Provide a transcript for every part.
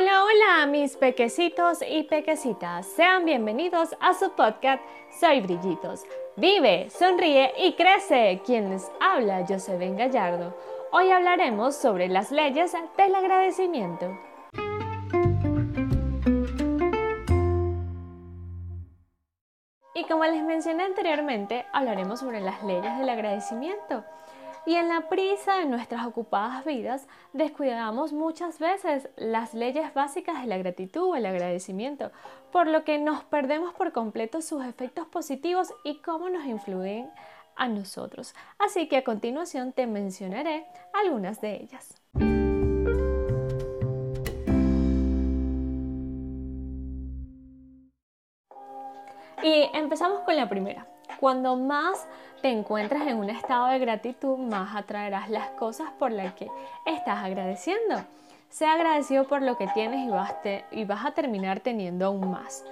Hola, hola, mis pequecitos y pequecitas. Sean bienvenidos a su podcast Soy Brillitos. Vive, sonríe y crece. Quien les habla, Ben Gallardo. Hoy hablaremos sobre las leyes del agradecimiento. Y como les mencioné anteriormente, hablaremos sobre las leyes del agradecimiento. Y en la prisa de nuestras ocupadas vidas, descuidamos muchas veces las leyes básicas de la gratitud o el agradecimiento, por lo que nos perdemos por completo sus efectos positivos y cómo nos influyen a nosotros. Así que a continuación te mencionaré algunas de ellas. Y empezamos con la primera. Cuando más te encuentras en un estado de gratitud, más atraerás las cosas por las que estás agradeciendo. Sea agradecido por lo que tienes y vas, y vas a terminar teniendo aún más.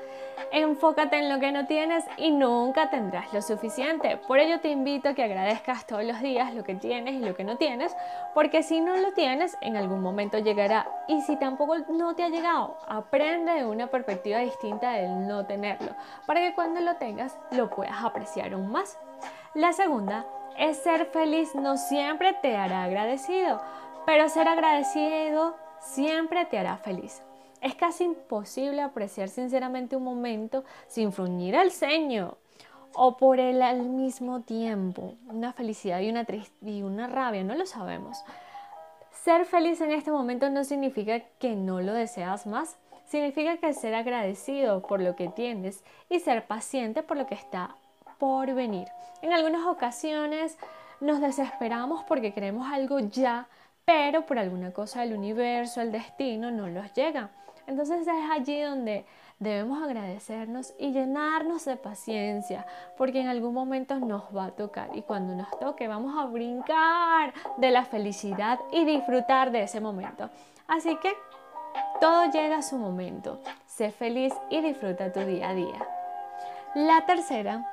Enfócate en lo que no tienes y nunca tendrás lo suficiente. Por ello te invito a que agradezcas todos los días lo que tienes y lo que no tienes, porque si no lo tienes, en algún momento llegará. Y si tampoco no te ha llegado, aprende de una perspectiva distinta del no tenerlo, para que cuando lo tengas lo puedas apreciar aún más. La segunda es ser feliz no siempre te hará agradecido, pero ser agradecido siempre te hará feliz. Es casi imposible apreciar sinceramente un momento sin fruñir el ceño o por él al mismo tiempo. Una felicidad y una, y una rabia, no lo sabemos. Ser feliz en este momento no significa que no lo deseas más, significa que ser agradecido por lo que tienes y ser paciente por lo que está por venir. En algunas ocasiones nos desesperamos porque queremos algo ya, pero por alguna cosa del universo, el destino, no nos llega. Entonces es allí donde debemos agradecernos y llenarnos de paciencia, porque en algún momento nos va a tocar y cuando nos toque vamos a brincar de la felicidad y disfrutar de ese momento. Así que todo llega a su momento. Sé feliz y disfruta tu día a día. La tercera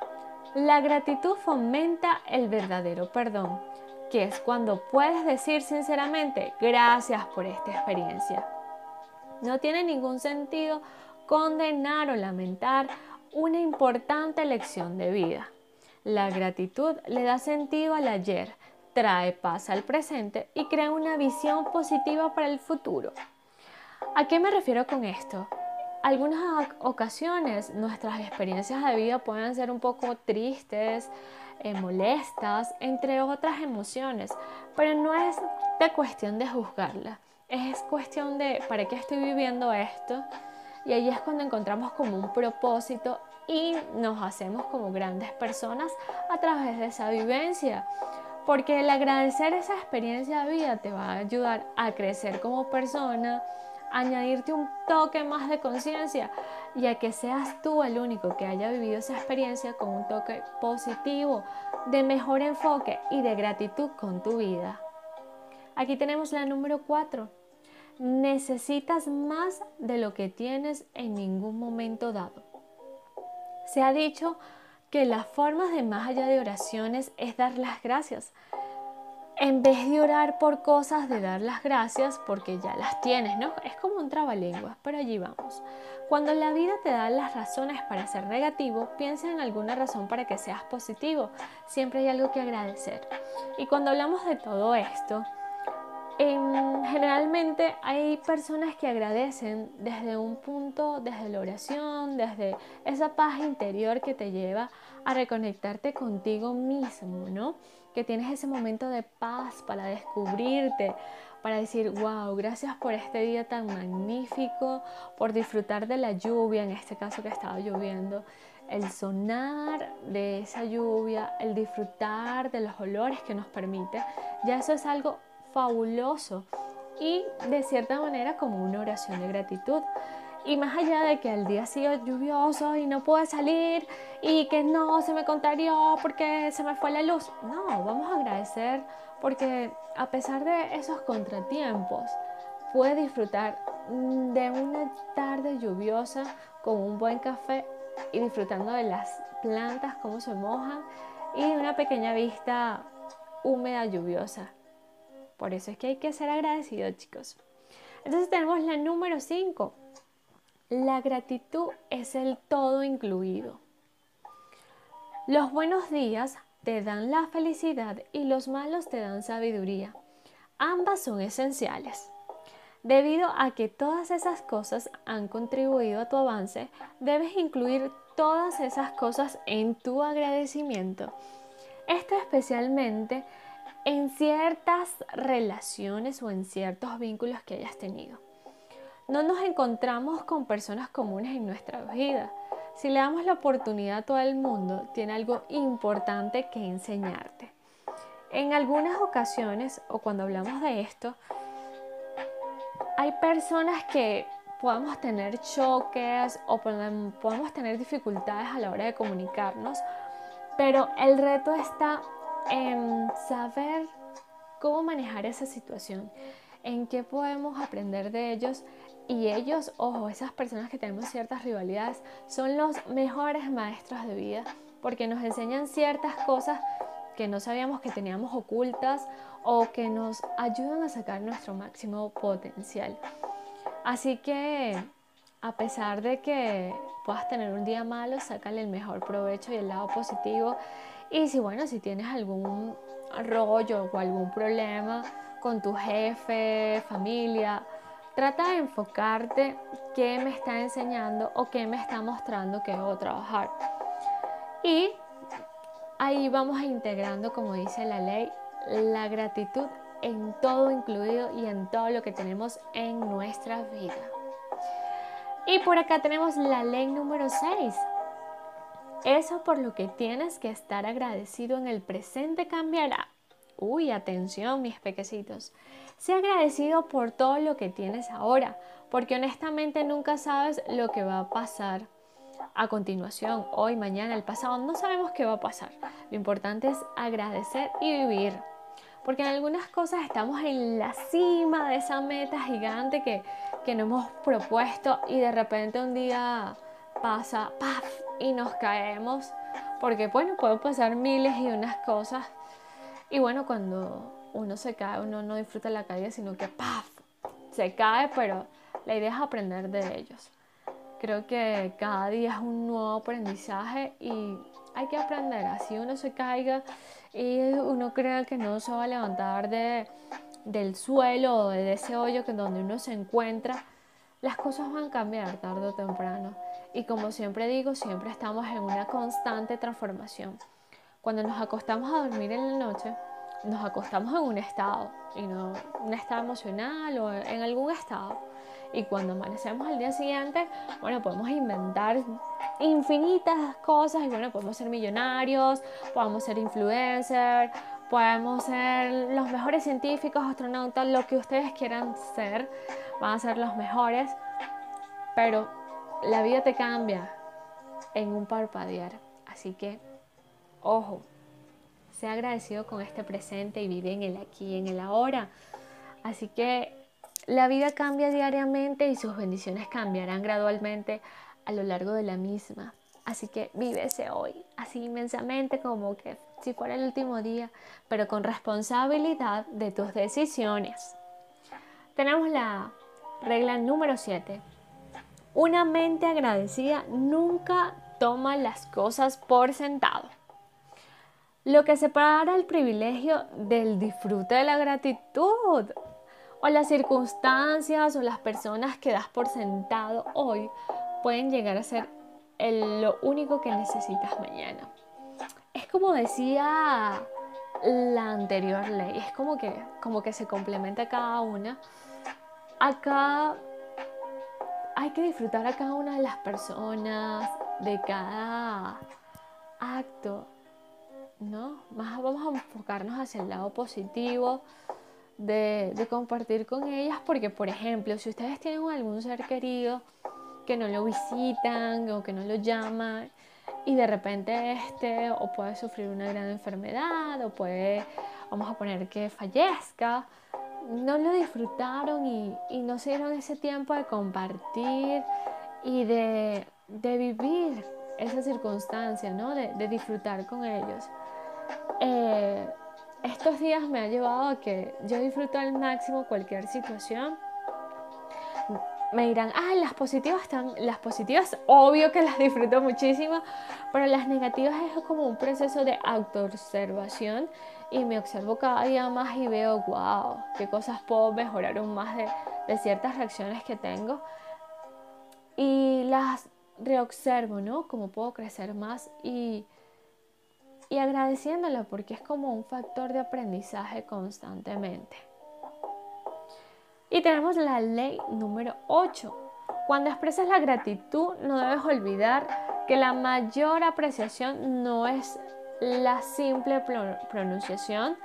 la gratitud fomenta el verdadero perdón, que es cuando puedes decir sinceramente gracias por esta experiencia. No tiene ningún sentido condenar o lamentar una importante lección de vida. La gratitud le da sentido al ayer, trae paz al presente y crea una visión positiva para el futuro. ¿A qué me refiero con esto? algunas ocasiones nuestras experiencias de vida pueden ser un poco tristes, eh, molestas, entre otras emociones, pero no es de cuestión de juzgarla, es cuestión de para qué estoy viviendo esto y ahí es cuando encontramos como un propósito y nos hacemos como grandes personas a través de esa vivencia. Porque el agradecer esa experiencia de vida te va a ayudar a crecer como persona, añadirte un toque más de conciencia y a que seas tú el único que haya vivido esa experiencia con un toque positivo, de mejor enfoque y de gratitud con tu vida. Aquí tenemos la número 4. Necesitas más de lo que tienes en ningún momento dado. Se ha dicho que las formas de más allá de oraciones es dar las gracias en vez de orar por cosas, de dar las gracias porque ya las tienes, ¿no? Es como un trabalenguas, pero allí vamos. Cuando la vida te da las razones para ser negativo, piensa en alguna razón para que seas positivo. Siempre hay algo que agradecer. Y cuando hablamos de todo esto, generalmente hay personas que agradecen desde un punto, desde la oración, desde esa paz interior que te lleva a reconectarte contigo mismo, ¿no? Que tienes ese momento de paz para descubrirte, para decir, wow, gracias por este día tan magnífico, por disfrutar de la lluvia, en este caso que estaba lloviendo, el sonar de esa lluvia, el disfrutar de los olores que nos permite, ya eso es algo fabuloso y de cierta manera como una oración de gratitud. Y más allá de que el día siga lluvioso y no puedo salir y que no se me contagió porque se me fue la luz, no, vamos a agradecer porque a pesar de esos contratiempos, puedes disfrutar de una tarde lluviosa con un buen café y disfrutando de las plantas, cómo se mojan y una pequeña vista húmeda lluviosa. Por eso es que hay que ser agradecidos, chicos. Entonces tenemos la número 5. La gratitud es el todo incluido. Los buenos días te dan la felicidad y los malos te dan sabiduría. Ambas son esenciales. Debido a que todas esas cosas han contribuido a tu avance, debes incluir todas esas cosas en tu agradecimiento. Esto especialmente en ciertas relaciones o en ciertos vínculos que hayas tenido. No nos encontramos con personas comunes en nuestra vida. Si le damos la oportunidad a todo el mundo, tiene algo importante que enseñarte. En algunas ocasiones, o cuando hablamos de esto, hay personas que podemos tener choques o podemos tener dificultades a la hora de comunicarnos, pero el reto está en saber cómo manejar esa situación, en qué podemos aprender de ellos y ellos, ojo, esas personas que tenemos ciertas rivalidades, son los mejores maestros de vida porque nos enseñan ciertas cosas que no sabíamos que teníamos ocultas o que nos ayudan a sacar nuestro máximo potencial. Así que a pesar de que puedas tener un día malo, sácale el mejor provecho y el lado positivo. Y si bueno, si tienes algún rollo o algún problema con tu jefe, familia, trata de enfocarte qué me está enseñando o qué me está mostrando que debo trabajar. Y ahí vamos integrando, como dice la ley, la gratitud en todo incluido y en todo lo que tenemos en nuestra vida. Y por acá tenemos la ley número 6. Eso por lo que tienes que estar agradecido en el presente cambiará. Uy, atención mis pequecitos. Sé agradecido por todo lo que tienes ahora, porque honestamente nunca sabes lo que va a pasar a continuación, hoy, mañana, el pasado. No sabemos qué va a pasar. Lo importante es agradecer y vivir porque en algunas cosas estamos en la cima de esa meta gigante que, que nos hemos propuesto y de repente un día pasa, ¡paf! Y nos caemos, porque bueno, pueden pasar miles y unas cosas. Y bueno, cuando uno se cae, uno no disfruta la caída, sino que ¡paf! se cae, pero la idea es aprender de ellos. Creo que cada día es un nuevo aprendizaje y hay que aprender. Así uno se caiga y uno cree que no se va a levantar de, del suelo o de ese hoyo que donde uno se encuentra, las cosas van a cambiar tarde o temprano. Y como siempre digo, siempre estamos en una constante transformación. Cuando nos acostamos a dormir en la noche, nos acostamos en un estado, y no un estado emocional o en algún estado. Y cuando amanecemos al día siguiente, bueno, podemos inventar infinitas cosas y bueno, podemos ser millonarios, podemos ser influencers, podemos ser los mejores científicos, astronautas, lo que ustedes quieran ser, van a ser los mejores, pero la vida te cambia en un parpadear. Así que, ojo, sea agradecido con este presente y vive en el aquí, en el ahora. Así que la vida cambia diariamente y sus bendiciones cambiarán gradualmente a lo largo de la misma. Así que ese hoy, así inmensamente como que si fuera el último día, pero con responsabilidad de tus decisiones. Tenemos la regla número 7. Una mente agradecida nunca toma las cosas por sentado. Lo que separa el privilegio del disfrute de la gratitud o las circunstancias o las personas que das por sentado hoy pueden llegar a ser lo único que necesitas mañana. Es como decía la anterior ley, es como que, como que se complementa cada una. Acá hay que disfrutar a cada una de las personas, de cada acto, ¿no? Más vamos a enfocarnos hacia el lado positivo, de, compartir con ellas, porque por ejemplo, si ustedes tienen algún ser querido que no lo visitan o que no lo llaman y de repente este o puede sufrir una gran enfermedad o puede, vamos a poner que fallezca, no lo disfrutaron y, no se dieron ese tiempo de compartir y de, vivir esa circunstancia, ¿no? de, de disfrutar con ellos. Eh, estos días me ha llevado a que yo disfruto al máximo cualquier situación me dirán, ah, las positivas están, las positivas, obvio que las disfruto muchísimo, pero las negativas es como un proceso de autoobservación y me observo cada día más y veo, wow, qué cosas puedo mejorar aún más de, de ciertas reacciones que tengo. Y las reobservo, ¿no? Cómo puedo crecer más y, y agradeciéndola porque es como un factor de aprendizaje constantemente. Y tenemos la ley número 8. Cuando expresas la gratitud, no debes olvidar que la mayor apreciación no es la simple pronunciación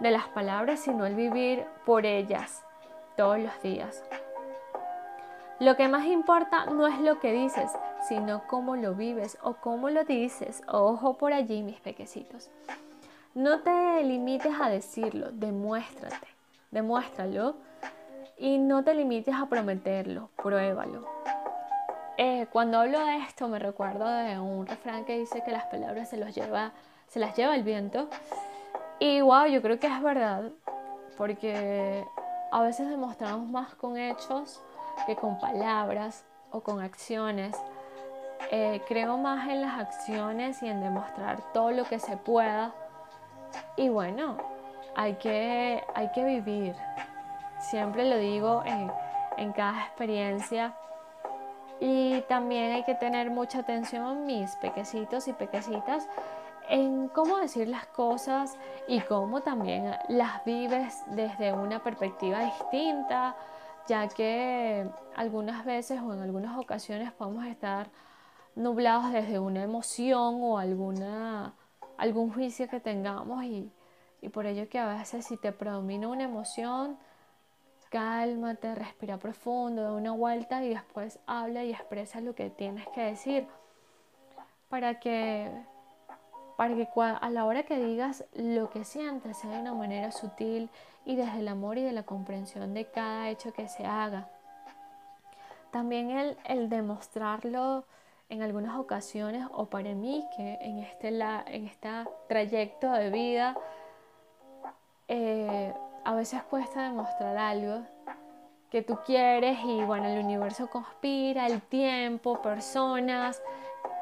de las palabras, sino el vivir por ellas todos los días. Lo que más importa no es lo que dices, sino cómo lo vives o cómo lo dices. Ojo por allí, mis pequecitos. No te limites a decirlo, demuéstrate, demuéstralo y no te limites a prometerlo, pruébalo. Eh, cuando hablo de esto me recuerdo de un refrán que dice que las palabras se, los lleva, se las lleva el viento. Y wow, yo creo que es verdad, porque a veces demostramos más con hechos que con palabras o con acciones. Eh, creo más en las acciones y en demostrar todo lo que se pueda. Y bueno, hay que, hay que vivir, Siempre lo digo en, cada experiencia. Y también hay que tener mucha atención, mis pequecitos y pequecitas, en cómo decir las cosas y cómo también las vives desde una perspectiva distinta, ya que algunas veces o en algunas ocasiones podemos estar nublados desde una emoción o alguna, algún juicio que tengamos y, y por ello que a veces si te predomina una emoción, cálmate, respira profundo, da una vuelta y después habla y expresa lo que tienes que decir. Para que, para que a la hora que digas lo que sientes sea de una manera sutil y desde el amor y de la comprensión de cada hecho que se haga. También el, el demostrarlo en algunas ocasiones o para mí que en este, en este trayecto de vida eh, a veces cuesta demostrar algo que tú quieres y bueno, el universo conspira, el tiempo, personas,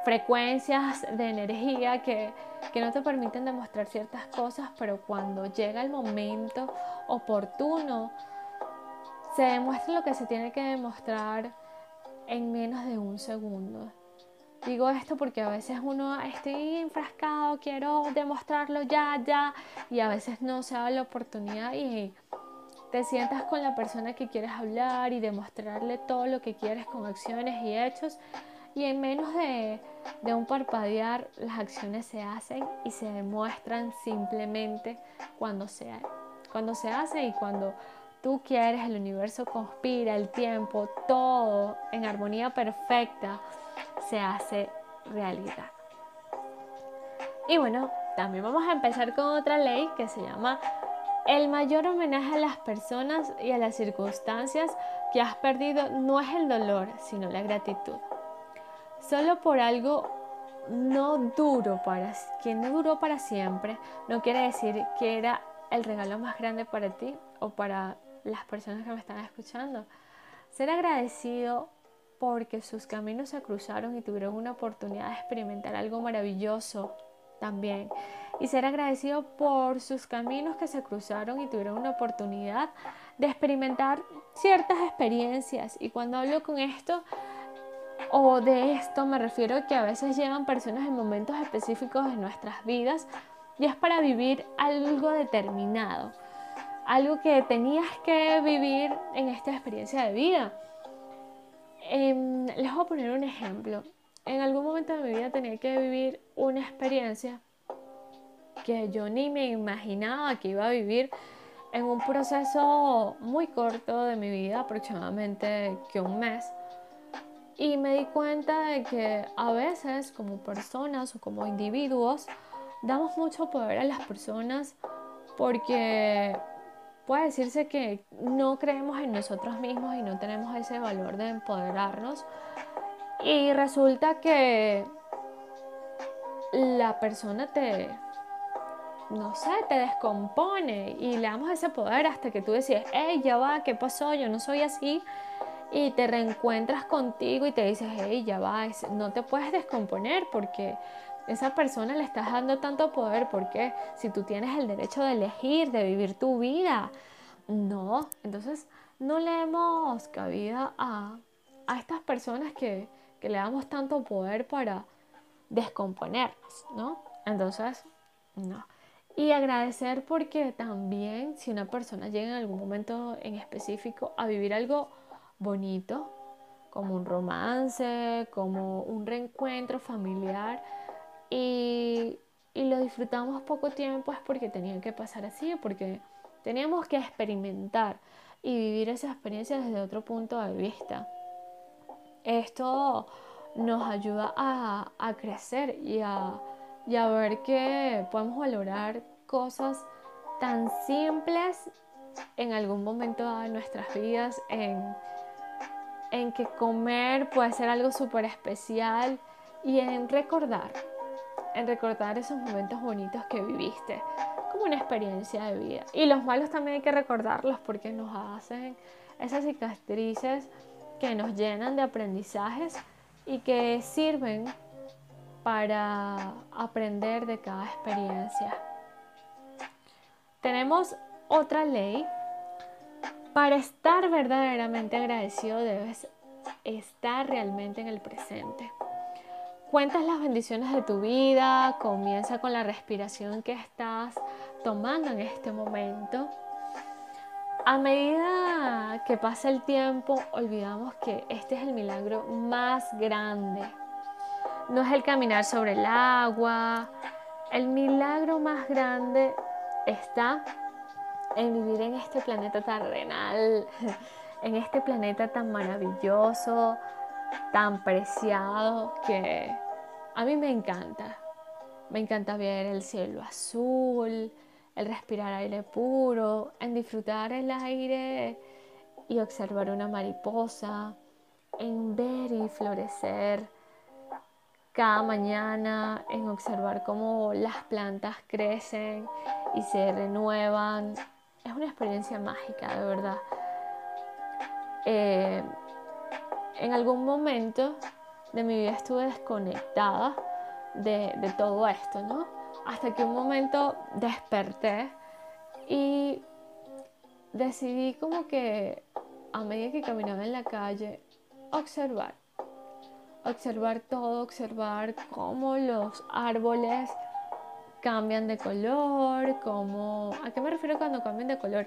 frecuencias de energía que, que no te permiten demostrar ciertas cosas, pero cuando llega el momento oportuno, se demuestra lo que se tiene que demostrar en menos de un segundo. Digo esto porque a veces uno estoy enfrascado, quiero demostrarlo ya, ya, y a veces no se da la oportunidad y te sientas con la persona que quieres hablar y demostrarle todo lo que quieres con acciones y hechos. Y en menos de, un parpadear, las acciones se hacen y se demuestran simplemente cuando se, cuando se hace y cuando tú quieres, el universo conspira, el tiempo, todo en armonía perfecta se hace realidad. Y bueno, también vamos a empezar con otra ley que se llama el mayor homenaje a las personas y a las circunstancias que has perdido no es el dolor, sino la gratitud. Solo por algo no duro para que no duró para siempre, no quiere decir que era el regalo más grande para ti o para las personas que me están escuchando. Ser agradecido porque sus caminos se cruzaron y tuvieron una oportunidad de experimentar algo maravilloso también. Y ser agradecido por sus caminos que se cruzaron y tuvieron una oportunidad de experimentar ciertas experiencias. Y cuando hablo con esto o de esto me refiero a que a veces llegan personas en momentos específicos de nuestras vidas y es para vivir algo determinado. Algo que tenías que vivir en esta experiencia de vida Em, les voy a poner un ejemplo. En algún momento de mi vida tenía que vivir una experiencia que yo ni me imaginaba que iba a vivir en un proceso muy corto de mi vida, aproximadamente que un mes. Y me di cuenta de que a veces como personas o como individuos damos mucho poder a las personas porque puede decirse que no creemos en nosotros mismos y no tenemos ese valor de empoderarnos. Y resulta que la persona te, no sé, te descompone y le damos ese poder hasta que tú decides, hey, ya va, ¿qué pasó? Yo no soy así. y te reencuentras contigo y te dices, hey, ya va, no te puedes descomponer porque esa persona le estás dando tanto poder porque si tú tienes el derecho de elegir, de vivir tu vida, no, entonces no le demos cabida a, a estas personas que, que le damos tanto poder para descomponernos, ¿no? Entonces, no. Y agradecer porque también si una persona llega en algún momento en específico a vivir algo bonito, como un romance, como un reencuentro familiar, y, lo disfrutamos poco tiempo es porque tenía que pasar así, porque teníamos que experimentar y vivir esa experiencia desde otro punto de vista. Esto nos ayuda a, a crecer y a y a ver que podemos valorar cosas tan simples en algún momento de nuestras vidas, en, en que comer puede ser algo súper especial y en recordar, en recordar esos momentos bonitos que viviste como una experiencia de vida. Y los malos también hay que recordarlos porque nos hacen esas cicatrices que nos llenan de aprendizajes y que sirven para aprender de cada experiencia. Tenemos otra ley. Para estar verdaderamente agradecido debes estar realmente en el presente. Cuentas las bendiciones de tu vida, comienza con la respiración que estás tomando en este momento. A medida que pasa el tiempo, olvidamos que este es el milagro más grande no es el caminar sobre el agua. El milagro más grande está en vivir en este planeta terrenal, en este planeta tan maravilloso, tan preciado, que a mí me encanta. Me encanta ver el cielo azul, el respirar aire puro, en disfrutar el aire y observar una mariposa, en ver y florecer cada mañana, en observar cómo las plantas crecen y se renuevan. Es una experiencia mágica, de verdad. Eh, en algún momento de mi vida estuve desconectada de, todo esto, ¿no? Hasta que un momento desperté y decidí como que a medida que caminaba en la calle, observar observar todo, observar cómo los árboles cambian de color, cómo... ¿A qué me refiero cuando cambian de color?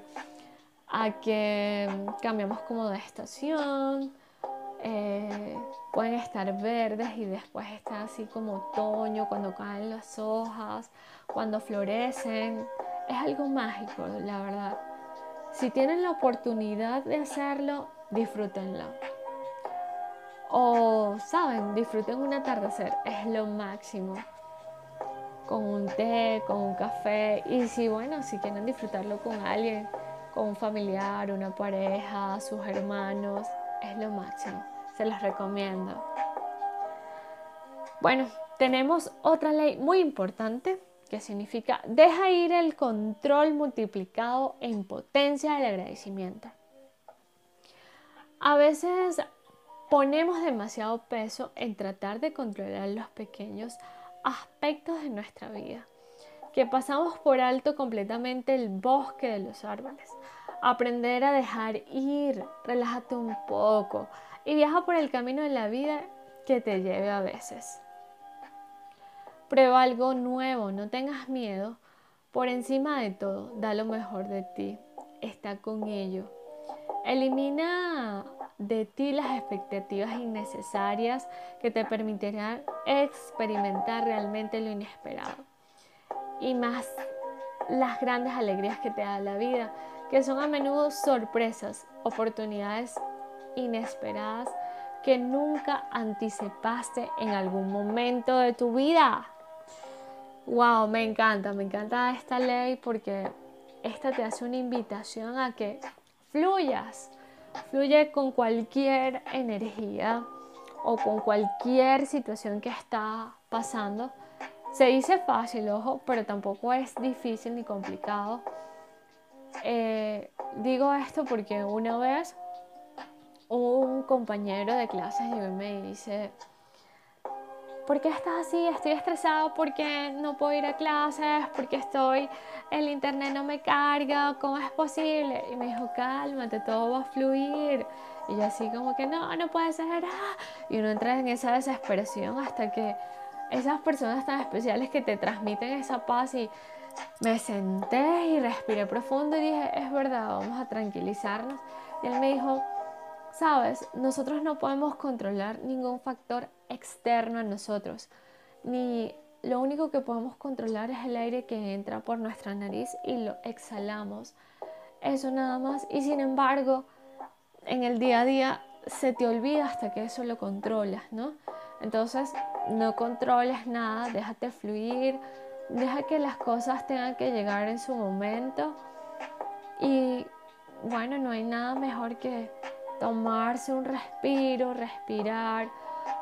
A que cambiamos como de estación, eh, pueden estar verdes y después está así como otoño, cuando caen las hojas, cuando florecen. Es algo mágico, la verdad. Si tienen la oportunidad de hacerlo, disfrútenlo. O, saben, disfruten un atardecer, es lo máximo. Con un té, con un café. Y si, bueno, si quieren disfrutarlo con alguien, con un familiar, una pareja, sus hermanos, es lo máximo. Se los recomiendo. Bueno, tenemos otra ley muy importante que significa deja ir el control multiplicado en potencia del agradecimiento. A veces ponemos demasiado peso en tratar de controlar los pequeños aspectos de nuestra vida, que pasamos por alto completamente el bosque de los árboles. Aprender a dejar ir, relájate un poco y viaja por el camino de la vida que te lleve a veces. Prueba algo nuevo, no tengas miedo. Por encima de todo, da lo mejor de ti. Está con ello. Elimina de ti las expectativas innecesarias que te permitirán experimentar realmente lo inesperado. Y más las grandes alegrías que te da la vida, que son a menudo sorpresas, oportunidades inesperadas que nunca anticipaste en algún momento de tu vida. Wow, me encanta, me encanta esta ley porque esta te hace una invitación a que fluyas, Fluye con cualquier energía o con cualquier situación que está pasando. Se dice fácil, ojo, pero tampoco es difícil ni complicado. Eh, digo esto porque una vez compañero de clases llegó y me dice, ¿por qué estás así? Estoy estresado porque no puedo ir a clases, porque estoy, el internet no me carga, ¿cómo es posible? Y me dijo, cálmate, todo va a fluir. Y yo así como que no, no puede ser. Ah". Y uno entra en esa desesperación hasta que esas personas tan especiales que te transmiten esa paz y me senté y respiré profundo y dije, es verdad, vamos a tranquilizarnos. Y él me dijo, sabes, nosotros no podemos controlar ningún factor externo a nosotros, ni lo único que podemos controlar es el aire que entra por nuestra nariz y lo exhalamos. Eso nada más. Y sin embargo, en el día a día se te olvida hasta que eso lo controlas, ¿no? Entonces, no controles nada, déjate fluir, deja que las cosas tengan que llegar en su momento. Y bueno, no hay nada mejor que tomarse un respiro, respirar,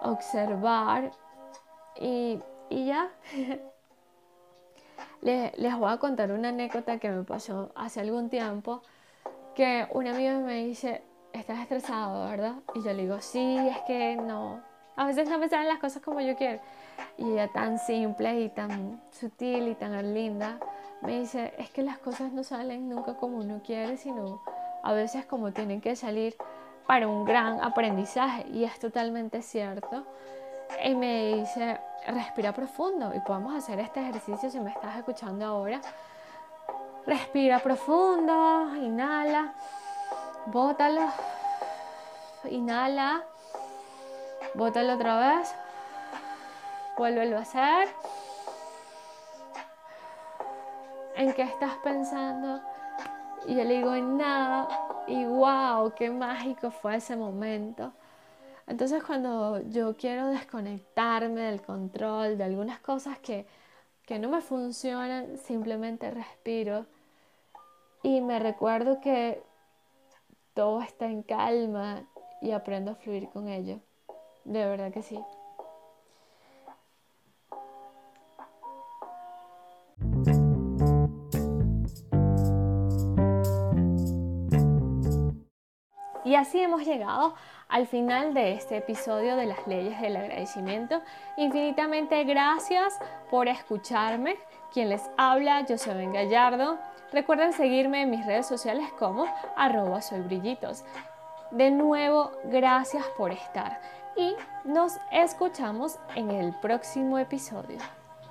observar y, ya. les, les voy a contar una anécdota que me pasó hace algún tiempo, que un amigo me dice, estás estresado, ¿verdad? Y yo le digo, sí, es que no, a veces no me salen las cosas como yo quiero. Y ella tan simple y tan sutil y tan linda me dice, es que las cosas no salen nunca como uno quiere, sino a veces como tienen que salir para un gran aprendizaje. Y es totalmente cierto. Y me dice, respira profundo y podemos hacer este ejercicio si me estás escuchando ahora. Respira profundo, inhala, bótalo, inhala, bótalo otra vez, vuélvelo a hacer. ¿En qué estás pensando? Y yo le digo, en nada. Y wow, qué mágico fue ese momento. Entonces cuando yo quiero desconectarme del control de algunas cosas que, que no me funcionan, simplemente respiro y me recuerdo que todo está en calma y aprendo a fluir con ello. De verdad que sí. Así hemos llegado al final de este episodio de las leyes del agradecimiento. Infinitamente gracias por escucharme. Quien les habla, yo soy Ben Gallardo. Recuerden seguirme en mis redes sociales como arroba brillitos. De nuevo, gracias por estar y nos escuchamos en el próximo episodio.